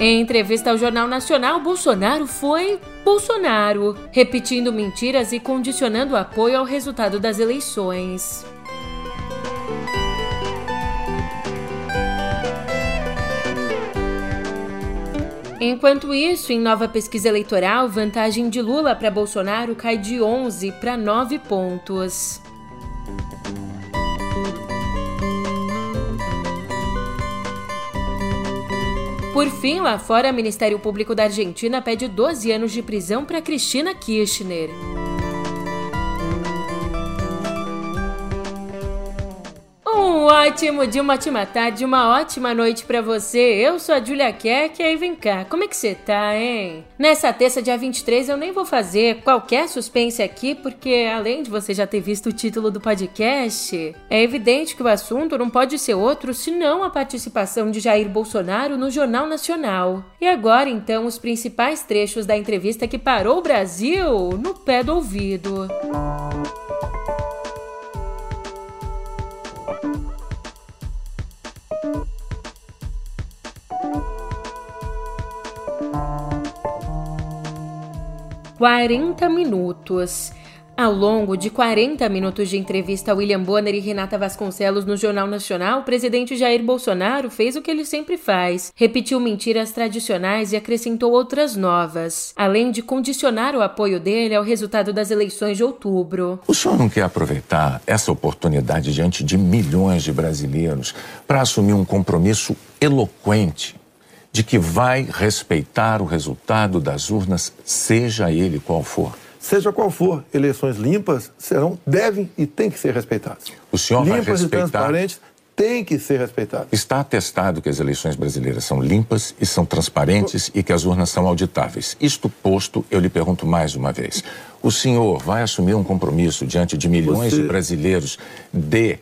Em entrevista ao Jornal Nacional, Bolsonaro foi Bolsonaro, repetindo mentiras e condicionando apoio ao resultado das eleições. Enquanto isso, em nova pesquisa eleitoral, vantagem de Lula para Bolsonaro cai de 11 para 9 pontos. Por fim, lá fora, o Ministério Público da Argentina pede 12 anos de prisão para Cristina Kirchner. Ótimo dia, uma ótima tarde, uma ótima noite para você. Eu sou a Julia Keck e aí vem cá, como é que você tá, hein? Nessa terça, dia 23, eu nem vou fazer qualquer suspense aqui, porque além de você já ter visto o título do podcast, é evidente que o assunto não pode ser outro senão a participação de Jair Bolsonaro no Jornal Nacional. E agora, então, os principais trechos da entrevista que parou o Brasil no pé do ouvido. Música 40 minutos. Ao longo de 40 minutos de entrevista a William Bonner e Renata Vasconcelos no Jornal Nacional, o presidente Jair Bolsonaro fez o que ele sempre faz: repetiu mentiras tradicionais e acrescentou outras novas, além de condicionar o apoio dele ao resultado das eleições de outubro. O senhor não quer aproveitar essa oportunidade diante de milhões de brasileiros para assumir um compromisso eloquente de que vai respeitar o resultado das urnas, seja ele qual for. Seja qual for, eleições limpas serão, devem e têm que ser respeitadas. O senhor limpas vai respeitar... e transparentes têm que ser respeitadas. Está atestado que as eleições brasileiras são limpas e são transparentes e que as urnas são auditáveis. Isto posto, eu lhe pergunto mais uma vez. O senhor vai assumir um compromisso diante de milhões Você... de brasileiros de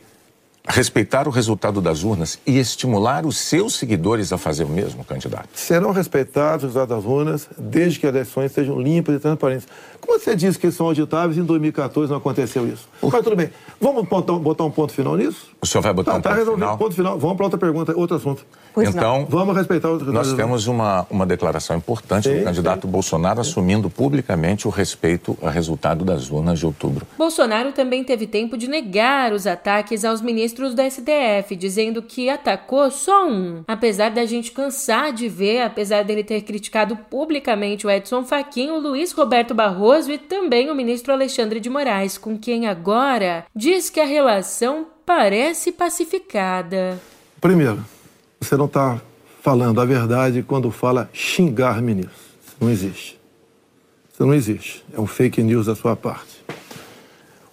respeitar o resultado das urnas e estimular os seus seguidores a fazer o mesmo, candidato? Serão respeitados os resultados das urnas desde que as eleições sejam limpas e transparentes. Você disse que são auditáveis, em 2014 não aconteceu isso. Mas tudo bem. Vamos botar um ponto final nisso? O senhor vai botar tá, um tá ponto final? ponto final. Vamos para outra pergunta, outro assunto. Pois então, não. vamos respeitar os Nós temos uma, uma declaração importante sim, do candidato sim. Bolsonaro assumindo publicamente o respeito ao resultado das urnas de outubro. Bolsonaro também teve tempo de negar os ataques aos ministros do STF, dizendo que atacou só um. Apesar da gente cansar de ver, apesar dele ter criticado publicamente o Edson Fachin, o Luiz Roberto Barroso e também o ministro Alexandre de Moraes, com quem agora diz que a relação parece pacificada. Primeiro, você não está falando a verdade quando fala xingar ministros. Isso não existe. Isso não existe. É um fake news da sua parte.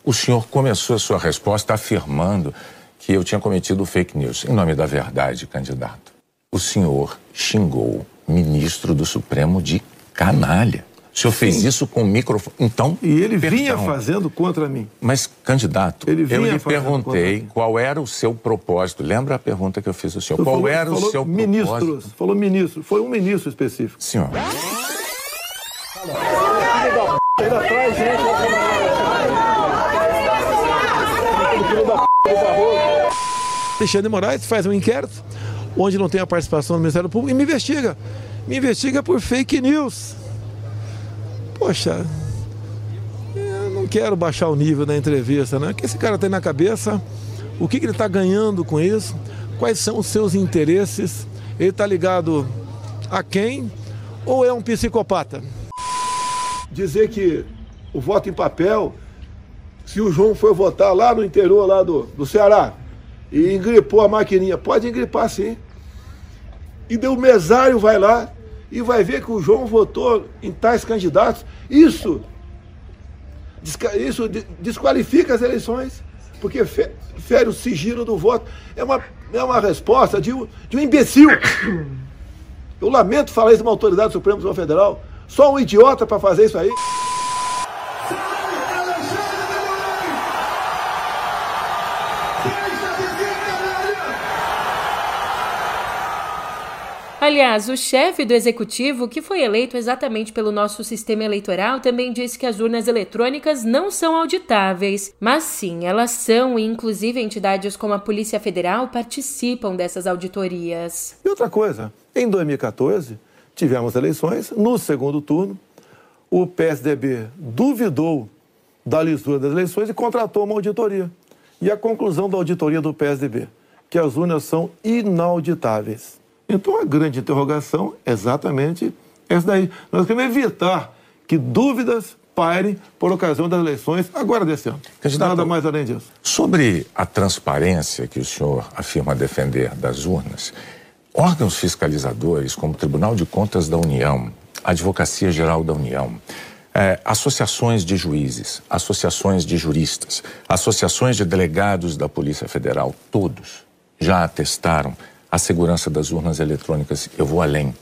O senhor começou a sua resposta afirmando que eu tinha cometido fake news. Em nome da verdade, candidato, o senhor xingou ministro do Supremo de canalha. O senhor Sim. fez isso com o microfone. Então. E ele perdão. vinha fazendo contra mim. Mas, candidato, eu lhe perguntei qual era o seu propósito. Lembra a pergunta que eu fiz ao senhor? qual falou, era falou o seu ministros, propósito? Falou ministro. Foi um ministro específico. Senhor. Alexandre de Moraes faz um inquérito onde não tem a participação do Ministério Público e me investiga. Me investiga por fake news poxa, eu não quero baixar o nível da entrevista, né? O que esse cara tem na cabeça? O que, que ele está ganhando com isso? Quais são os seus interesses? Ele está ligado a quem? Ou é um psicopata? Dizer que o voto em papel, se o João foi votar lá no interior lá do, do Ceará e engripou a maquininha, pode engripar sim. E deu mesário vai lá e vai ver que o João votou em tais candidatos. Isso, isso desqualifica as eleições, porque fere o sigilo do voto. É uma, é uma resposta de um, de um imbecil. Eu lamento falar isso de uma autoridade do Tribunal Federal. Só um idiota para fazer isso aí. Aliás, o chefe do executivo, que foi eleito exatamente pelo nosso sistema eleitoral, também disse que as urnas eletrônicas não são auditáveis, mas sim, elas são, e inclusive entidades como a Polícia Federal participam dessas auditorias. E outra coisa, em 2014, tivemos eleições. No segundo turno, o PSDB duvidou da lisura das eleições e contratou uma auditoria. E a conclusão da auditoria do PSDB, que as urnas são inauditáveis. Então a grande interrogação é exatamente essa daí. Nós queremos evitar que dúvidas pairem por ocasião das eleições agora desse ano. Candidato, Nada mais além disso. Sobre a transparência que o senhor afirma defender das urnas, órgãos fiscalizadores como o Tribunal de Contas da União, a Advocacia Geral da União, é, associações de juízes, associações de juristas, associações de delegados da Polícia Federal, todos já atestaram a segurança das urnas eletrônicas. Eu vou além.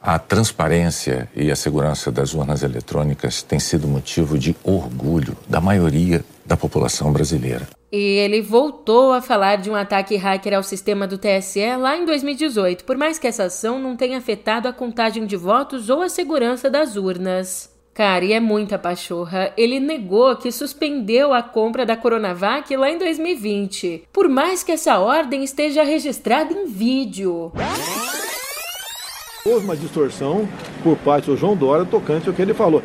A transparência e a segurança das urnas eletrônicas tem sido motivo de orgulho da maioria da população brasileira. E ele voltou a falar de um ataque hacker ao sistema do TSE lá em 2018, por mais que essa ação não tenha afetado a contagem de votos ou a segurança das urnas. Cara, e é muita pachorra. Ele negou que suspendeu a compra da Coronavac lá em 2020, por mais que essa ordem esteja registrada em vídeo. Houve uma distorção por parte do João Dória tocante ao que ele falou.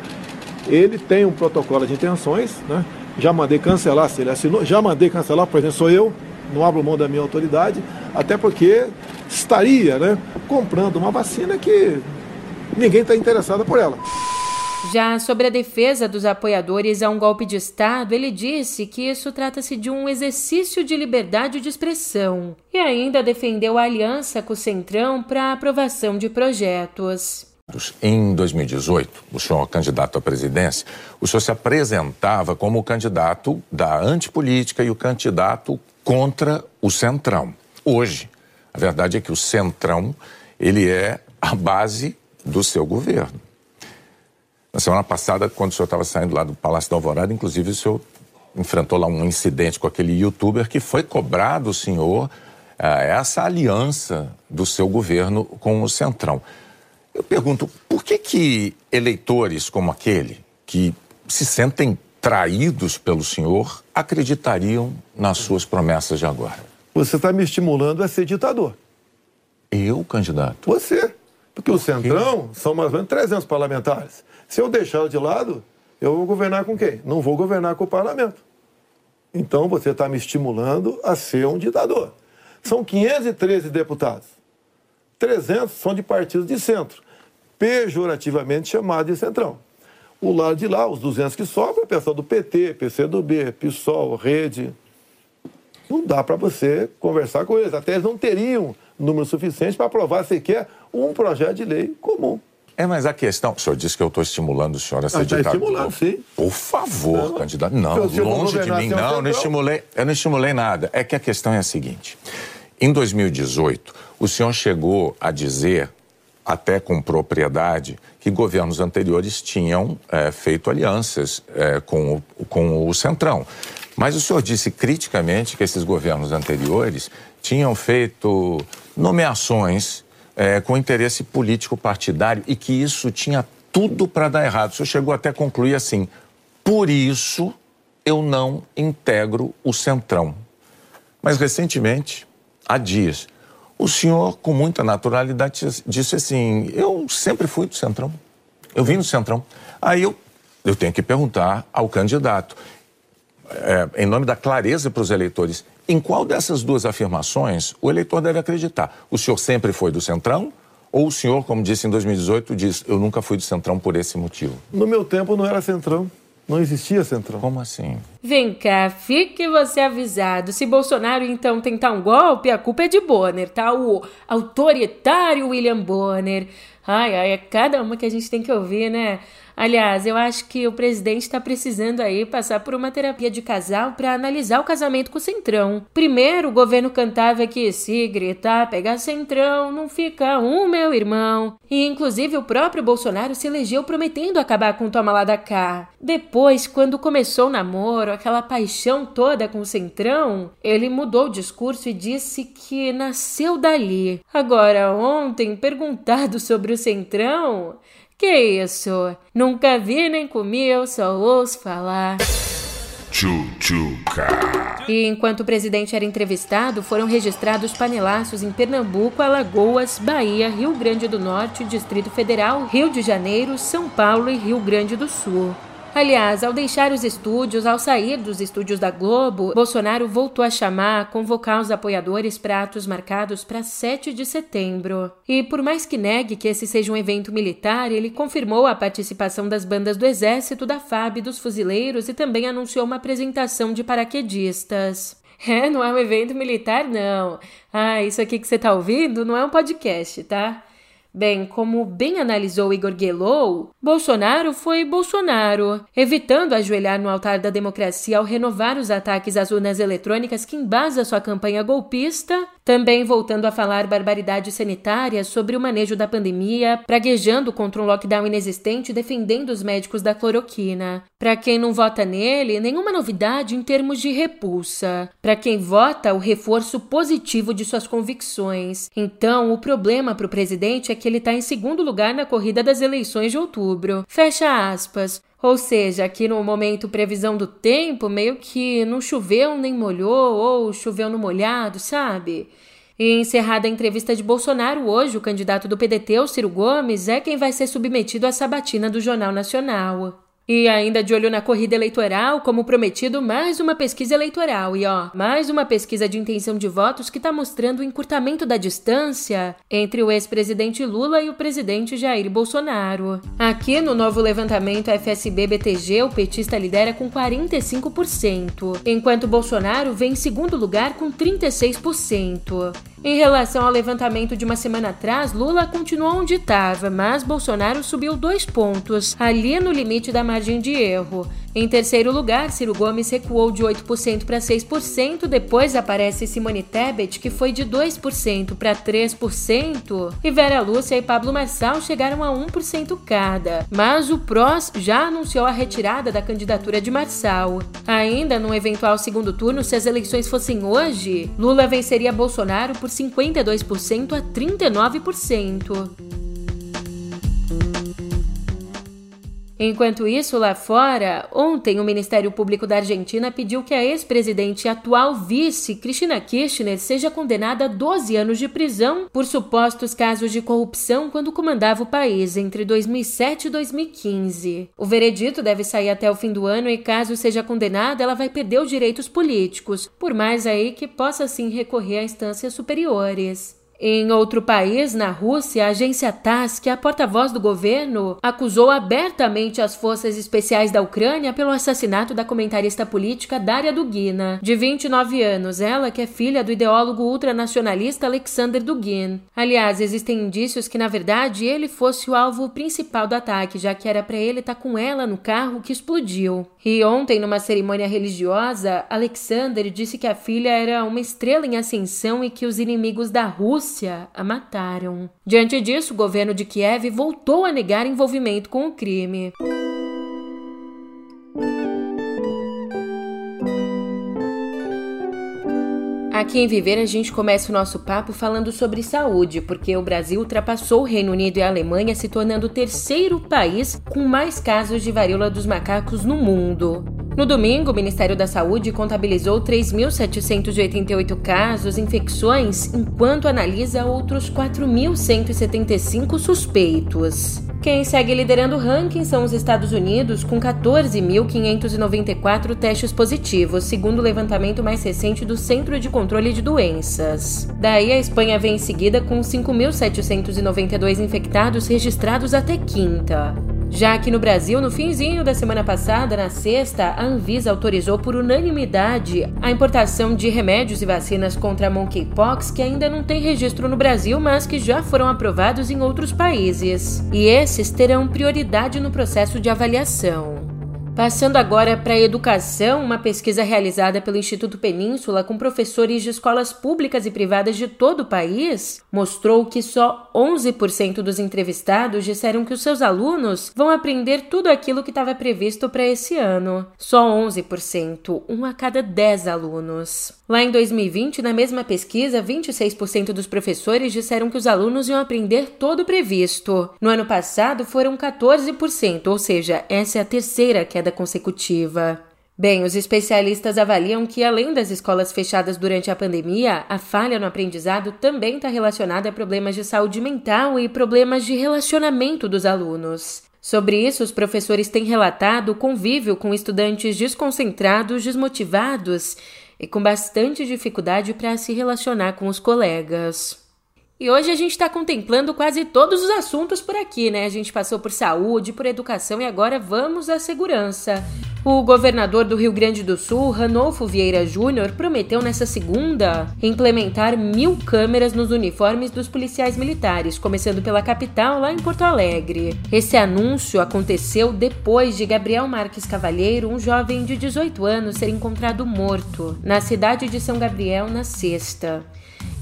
Ele tem um protocolo de intenções, né? Já mandei cancelar, se ele assinou, já mandei cancelar, por exemplo, sou eu, não abro mão da minha autoridade, até porque estaria né, comprando uma vacina que ninguém está interessado por ela. Já sobre a defesa dos apoiadores a um golpe de Estado, ele disse que isso trata-se de um exercício de liberdade de expressão e ainda defendeu a aliança com o Centrão para aprovação de projetos. Em 2018, o senhor candidato à presidência, o senhor se apresentava como o candidato da antipolítica e o candidato contra o Centrão. Hoje, a verdade é que o Centrão, ele é a base do seu governo. Na semana passada, quando o senhor estava saindo lá do Palácio da Alvorada, inclusive o senhor enfrentou lá um incidente com aquele youtuber que foi cobrado o senhor uh, essa aliança do seu governo com o Centrão. Eu pergunto, por que que eleitores como aquele, que se sentem traídos pelo senhor, acreditariam nas suas promessas de agora? Você está me estimulando a ser ditador. Eu, candidato? Você. Porque Por o Centrão são mais ou menos 300 parlamentares. Se eu deixá-lo de lado, eu vou governar com quem? Não vou governar com o parlamento. Então você está me estimulando a ser um ditador. São 513 deputados. 300 são de partidos de centro, pejorativamente chamados de centrão. O lado de lá, os 200 que sobram, é pessoal do PT, PCdoB, PSOL, Rede. Não dá para você conversar com eles. Até eles não teriam número suficiente para aprovar sequer um projeto de lei comum. É, mas a questão. O senhor disse que eu estou estimulando o senhor a ser ah, tá ditador. estimulando, sim. Por favor, não, candidato. Não, longe de mim. Não, não estimulei, eu não estimulei nada. É que a questão é a seguinte. Em 2018, o senhor chegou a dizer, até com propriedade, que governos anteriores tinham é, feito alianças é, com, o, com o Centrão. Mas o senhor disse criticamente que esses governos anteriores tinham feito nomeações é, com interesse político partidário e que isso tinha tudo para dar errado. O senhor chegou até a concluir assim: por isso eu não integro o Centrão. Mas recentemente, há dias, o senhor, com muita naturalidade, disse assim: eu sempre fui do Centrão. Eu vim do Centrão. Aí eu, eu tenho que perguntar ao candidato, é, em nome da clareza para os eleitores, em qual dessas duas afirmações o eleitor deve acreditar? O senhor sempre foi do Centrão? Ou o senhor, como disse em 2018, diz: eu nunca fui do Centrão por esse motivo? No meu tempo não era Centrão. Não existia Centrão. Como assim? Vem cá, fique você avisado. Se Bolsonaro então tentar um golpe, a culpa é de Bonner, tá? O autoritário William Bonner. Ai, ai, é cada uma que a gente tem que ouvir, né? Aliás, eu acho que o presidente está precisando aí passar por uma terapia de casal para analisar o casamento com o Centrão. Primeiro, o governo cantava que se gritar, pegar Centrão, não fica um, meu irmão. E inclusive o próprio Bolsonaro se elegeu prometendo acabar com o toma lá da cá. Depois, quando começou o namoro, aquela paixão toda com o Centrão, ele mudou o discurso e disse que nasceu dali. Agora, ontem, perguntado sobre o Centrão, que isso? Nunca vi nem comi, eu só ouço falar. Tchutchuca. E enquanto o presidente era entrevistado, foram registrados panelaços em Pernambuco, Alagoas, Bahia, Rio Grande do Norte, Distrito Federal, Rio de Janeiro, São Paulo e Rio Grande do Sul. Aliás, ao deixar os estúdios, ao sair dos estúdios da Globo, Bolsonaro voltou a chamar, convocar os apoiadores para atos marcados para 7 de setembro. E por mais que negue que esse seja um evento militar, ele confirmou a participação das bandas do Exército, da FAB, dos fuzileiros e também anunciou uma apresentação de paraquedistas. É, não é um evento militar, não. Ah, isso aqui que você tá ouvindo não é um podcast, tá? Bem, como bem analisou Igor Guelou, Bolsonaro foi Bolsonaro, evitando ajoelhar no altar da democracia ao renovar os ataques às urnas eletrônicas que embasa sua campanha golpista, também voltando a falar barbaridades sanitárias sobre o manejo da pandemia, praguejando contra um lockdown inexistente defendendo os médicos da cloroquina. Para quem não vota nele, nenhuma novidade em termos de repulsa. Para quem vota, o reforço positivo de suas convicções. Então, o problema para o presidente é que ele está em segundo lugar na corrida das eleições de outubro. Fecha aspas. Ou seja, aqui no momento previsão do tempo, meio que não choveu nem molhou, ou choveu no molhado, sabe? E encerrada a entrevista de Bolsonaro hoje, o candidato do PDT, o Ciro Gomes, é quem vai ser submetido à sabatina do Jornal Nacional. E ainda de olho na corrida eleitoral, como prometido, mais uma pesquisa eleitoral. E ó, mais uma pesquisa de intenção de votos que está mostrando o encurtamento da distância entre o ex-presidente Lula e o presidente Jair Bolsonaro. Aqui no novo levantamento FSB-BTG, o petista lidera com 45%, enquanto Bolsonaro vem em segundo lugar com 36%. Em relação ao levantamento de uma semana atrás, Lula continuou onde estava, mas Bolsonaro subiu dois pontos, ali no limite da margem de erro. Em terceiro lugar, Ciro Gomes recuou de 8% para 6%, depois aparece Simone Tebet, que foi de 2% para 3%, e Vera Lúcia e Pablo Marçal chegaram a 1% cada. Mas o PROS já anunciou a retirada da candidatura de Marçal. Ainda num eventual segundo turno, se as eleições fossem hoje, Lula venceria Bolsonaro por 52% a 39%. Enquanto isso, lá fora, ontem o Ministério Público da Argentina pediu que a ex-presidente e atual vice, Cristina Kirchner, seja condenada a 12 anos de prisão por supostos casos de corrupção quando comandava o país entre 2007 e 2015. O veredito deve sair até o fim do ano e, caso seja condenada, ela vai perder os direitos políticos, por mais aí que possa sim recorrer a instâncias superiores. Em outro país, na Rússia, a agência TASS, que é a porta-voz do governo, acusou abertamente as forças especiais da Ucrânia pelo assassinato da comentarista política Daria Dugina, de 29 anos, ela que é filha do ideólogo ultranacionalista Alexander Dugin. Aliás, existem indícios que, na verdade, ele fosse o alvo principal do ataque, já que era para ele estar tá com ela no carro que explodiu. E ontem, numa cerimônia religiosa, Alexander disse que a filha era uma estrela em ascensão e que os inimigos da Rússia Rússia a mataram. Diante disso, o governo de Kiev voltou a negar envolvimento com o crime. Aqui em Viver a gente começa o nosso papo falando sobre saúde, porque o Brasil ultrapassou o Reino Unido e a Alemanha, se tornando o terceiro país com mais casos de varíola dos macacos no mundo. No domingo, o Ministério da Saúde contabilizou 3.788 casos, infecções, enquanto analisa outros 4.175 suspeitos. Quem segue liderando o ranking são os Estados Unidos, com 14.594 testes positivos, segundo o levantamento mais recente do Centro de Controle de Doenças. Daí, a Espanha vem em seguida com 5.792 infectados registrados até quinta. Já aqui no Brasil, no finzinho da semana passada, na sexta, a Anvisa autorizou por unanimidade a importação de remédios e vacinas contra a monkeypox que ainda não tem registro no Brasil, mas que já foram aprovados em outros países. E esses terão prioridade no processo de avaliação. Passando agora para a educação, uma pesquisa realizada pelo Instituto Península com professores de escolas públicas e privadas de todo o país mostrou que só 11% dos entrevistados disseram que os seus alunos vão aprender tudo aquilo que estava previsto para esse ano. Só 11%, um a cada 10 alunos. Lá em 2020, na mesma pesquisa, 26% dos professores disseram que os alunos iam aprender todo o previsto. No ano passado, foram 14%, ou seja, essa é a terceira queda consecutiva. Bem, os especialistas avaliam que, além das escolas fechadas durante a pandemia, a falha no aprendizado também está relacionada a problemas de saúde mental e problemas de relacionamento dos alunos. Sobre isso, os professores têm relatado o convívio com estudantes desconcentrados, desmotivados e com bastante dificuldade para se relacionar com os colegas. E hoje a gente está contemplando quase todos os assuntos por aqui, né? A gente passou por saúde, por educação e agora vamos à segurança. O governador do Rio Grande do Sul, Ranolfo Vieira Júnior, prometeu nessa segunda implementar mil câmeras nos uniformes dos policiais militares, começando pela capital, lá em Porto Alegre. Esse anúncio aconteceu depois de Gabriel Marques Cavalheiro, um jovem de 18 anos, ser encontrado morto na cidade de São Gabriel na sexta.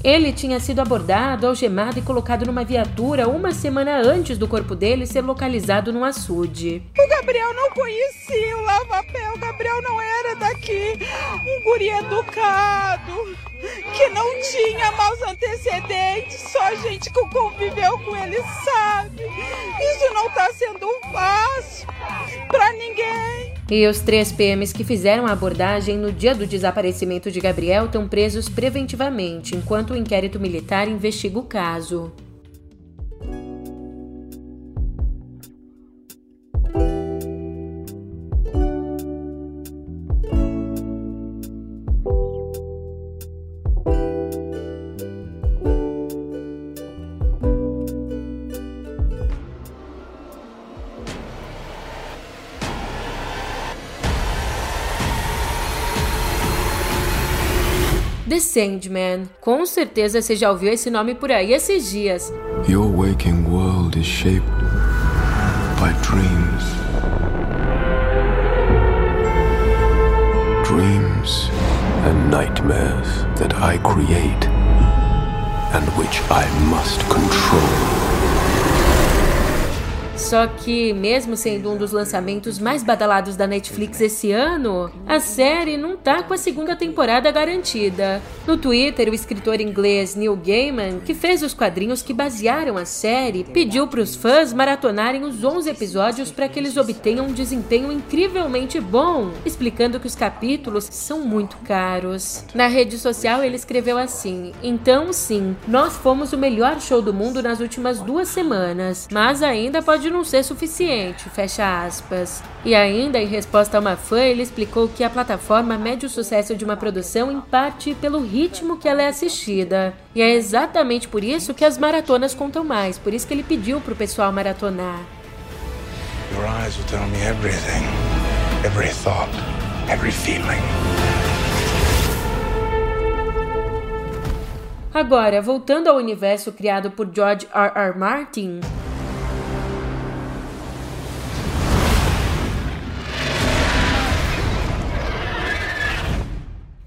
Ele tinha sido abordado, algemado e colocado numa viatura uma semana antes do corpo dele ser localizado num açude. O Gabriel não conhecia o lava-pé, o Gabriel não era daqui. Um guri educado, que não tinha maus antecedentes, só a gente que conviveu com ele sabe. Isso não tá sendo fácil. E os três PMs que fizeram a abordagem no dia do desaparecimento de Gabriel estão presos preventivamente, enquanto o inquérito militar investiga o caso. The Sandman. Com certeza você já ouviu esse nome por aí esses dias. Your waking world is shaped by dreams. Dreams and nightmares that I create and which I must control. Só que, mesmo sendo um dos lançamentos mais badalados da Netflix esse ano, a série não tá com a segunda temporada garantida. No Twitter, o escritor inglês Neil Gaiman, que fez os quadrinhos que basearam a série, pediu para os fãs maratonarem os 11 episódios para que eles obtenham um desempenho incrivelmente bom, explicando que os capítulos são muito caros. Na rede social, ele escreveu assim: Então, sim, nós fomos o melhor show do mundo nas últimas duas semanas, mas ainda pode não ser suficiente, fecha aspas. E ainda, em resposta a uma fã, ele explicou que a plataforma mede o sucesso de uma produção em parte pelo ritmo que ela é assistida. E é exatamente por isso que as maratonas contam mais, por isso que ele pediu pro pessoal maratonar. Your eyes will tell me everything, every thought, every feeling. Agora, voltando ao universo criado por George R. R. Martin,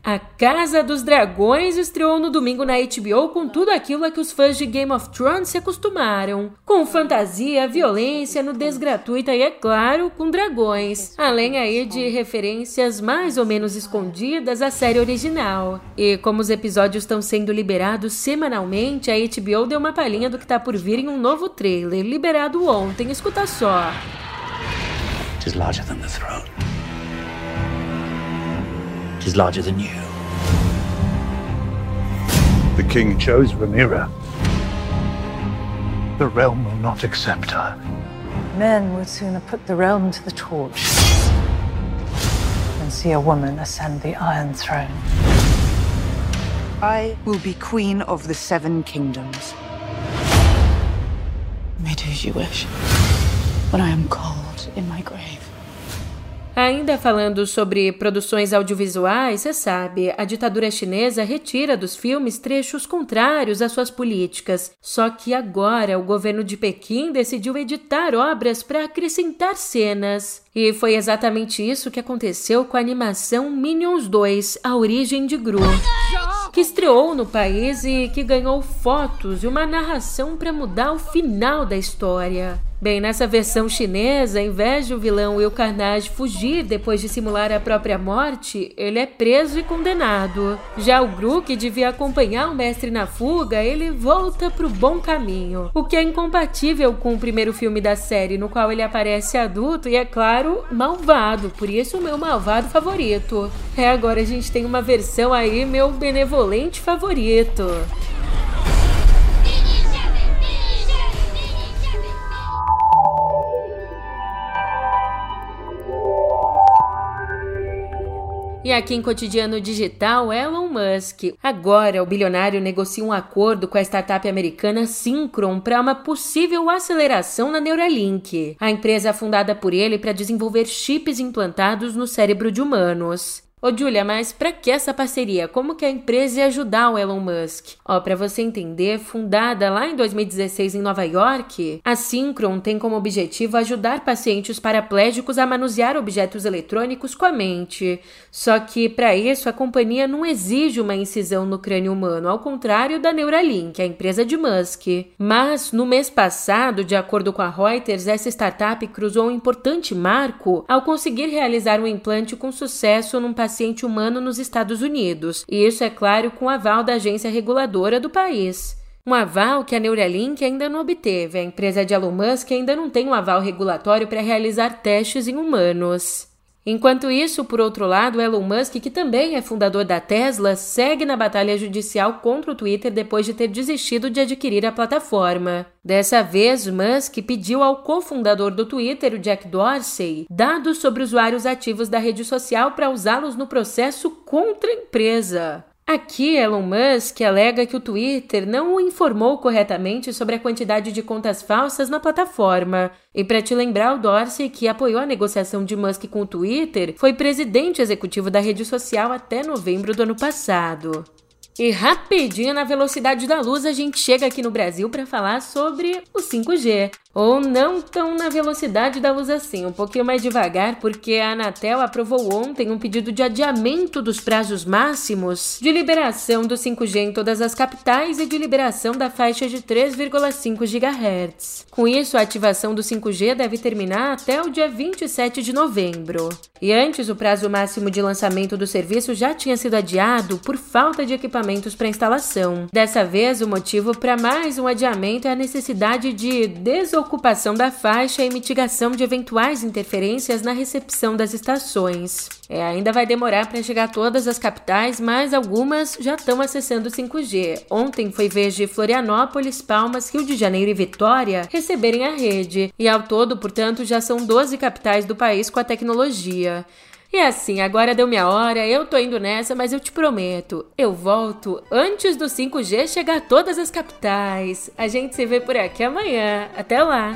A Casa dos Dragões estreou no domingo na HBO com tudo aquilo a que os fãs de Game of Thrones se acostumaram. Com fantasia, violência, nudez gratuita e, é claro, com dragões. Além aí de referências mais ou menos escondidas à série original. E como os episódios estão sendo liberados semanalmente, a HBO deu uma palhinha do que está por vir em um novo trailer, liberado ontem. Escuta só. It is larger than the throne. Is larger than you. The king chose Rhaenyra. The realm will not accept her. Men would sooner put the realm to the torch than see a woman ascend the Iron Throne. I will be queen of the Seven Kingdoms. May do as you wish. When I am cold in my grave. Ainda falando sobre produções audiovisuais, você sabe, a ditadura chinesa retira dos filmes trechos contrários às suas políticas. Só que agora o governo de Pequim decidiu editar obras para acrescentar cenas. E foi exatamente isso que aconteceu com a animação Minions 2: A Origem de Gru, que estreou no país e que ganhou fotos e uma narração para mudar o final da história. Bem, nessa versão chinesa, em vez de o vilão Will Carnage fugir depois de simular a própria morte, ele é preso e condenado. Já o Gru, que devia acompanhar o mestre na fuga, ele volta pro bom caminho, o que é incompatível com o primeiro filme da série, no qual ele aparece adulto e, é claro, malvado, por isso o meu malvado favorito. É, agora a gente tem uma versão aí, meu benevolente favorito. E aqui em Cotidiano Digital, Elon Musk. Agora, o bilionário negocia um acordo com a startup americana Synchron para uma possível aceleração na Neuralink, a empresa fundada por ele para desenvolver chips implantados no cérebro de humanos. Ô Julia, mas para que essa parceria? Como que a empresa ia ajudar o Elon Musk? Ó, para você entender, fundada lá em 2016 em Nova York, a Synchron tem como objetivo ajudar pacientes paraplégicos a manusear objetos eletrônicos com a mente. Só que para isso a companhia não exige uma incisão no crânio humano, ao contrário da Neuralink, a empresa de Musk. Mas no mês passado, de acordo com a Reuters, essa startup cruzou um importante marco ao conseguir realizar um implante com sucesso num paciente paciente humano nos Estados Unidos, e isso é claro com aval da agência reguladora do país. Um aval que a Neuralink ainda não obteve. A empresa de Elon Musk ainda não tem um aval regulatório para realizar testes em humanos. Enquanto isso, por outro lado, Elon Musk, que também é fundador da Tesla, segue na batalha judicial contra o Twitter depois de ter desistido de adquirir a plataforma. Dessa vez, Musk pediu ao cofundador do Twitter, o Jack Dorsey, dados sobre usuários ativos da rede social para usá-los no processo contra a empresa. Aqui, Elon Musk alega que o Twitter não o informou corretamente sobre a quantidade de contas falsas na plataforma. E para te lembrar, o Dorsey, que apoiou a negociação de Musk com o Twitter, foi presidente executivo da rede social até novembro do ano passado. E rapidinho na velocidade da luz a gente chega aqui no Brasil para falar sobre o 5G. Ou não tão na velocidade da luz assim, um pouquinho mais devagar, porque a Anatel aprovou ontem um pedido de adiamento dos prazos máximos de liberação do 5G em todas as capitais e de liberação da faixa de 3,5 GHz. Com isso, a ativação do 5G deve terminar até o dia 27 de novembro. E antes, o prazo máximo de lançamento do serviço já tinha sido adiado por falta de equipamentos para instalação. Dessa vez, o motivo para mais um adiamento é a necessidade de desocupação ocupação da faixa e mitigação de eventuais interferências na recepção das estações. É, ainda vai demorar para chegar a todas as capitais, mas algumas já estão acessando 5G. Ontem foi vez de Florianópolis, Palmas, Rio de Janeiro e Vitória receberem a rede. E ao todo, portanto, já são 12 capitais do país com a tecnologia. E assim, agora deu minha hora, eu tô indo nessa, mas eu te prometo, eu volto antes do 5G chegar a todas as capitais. A gente se vê por aqui amanhã. Até lá!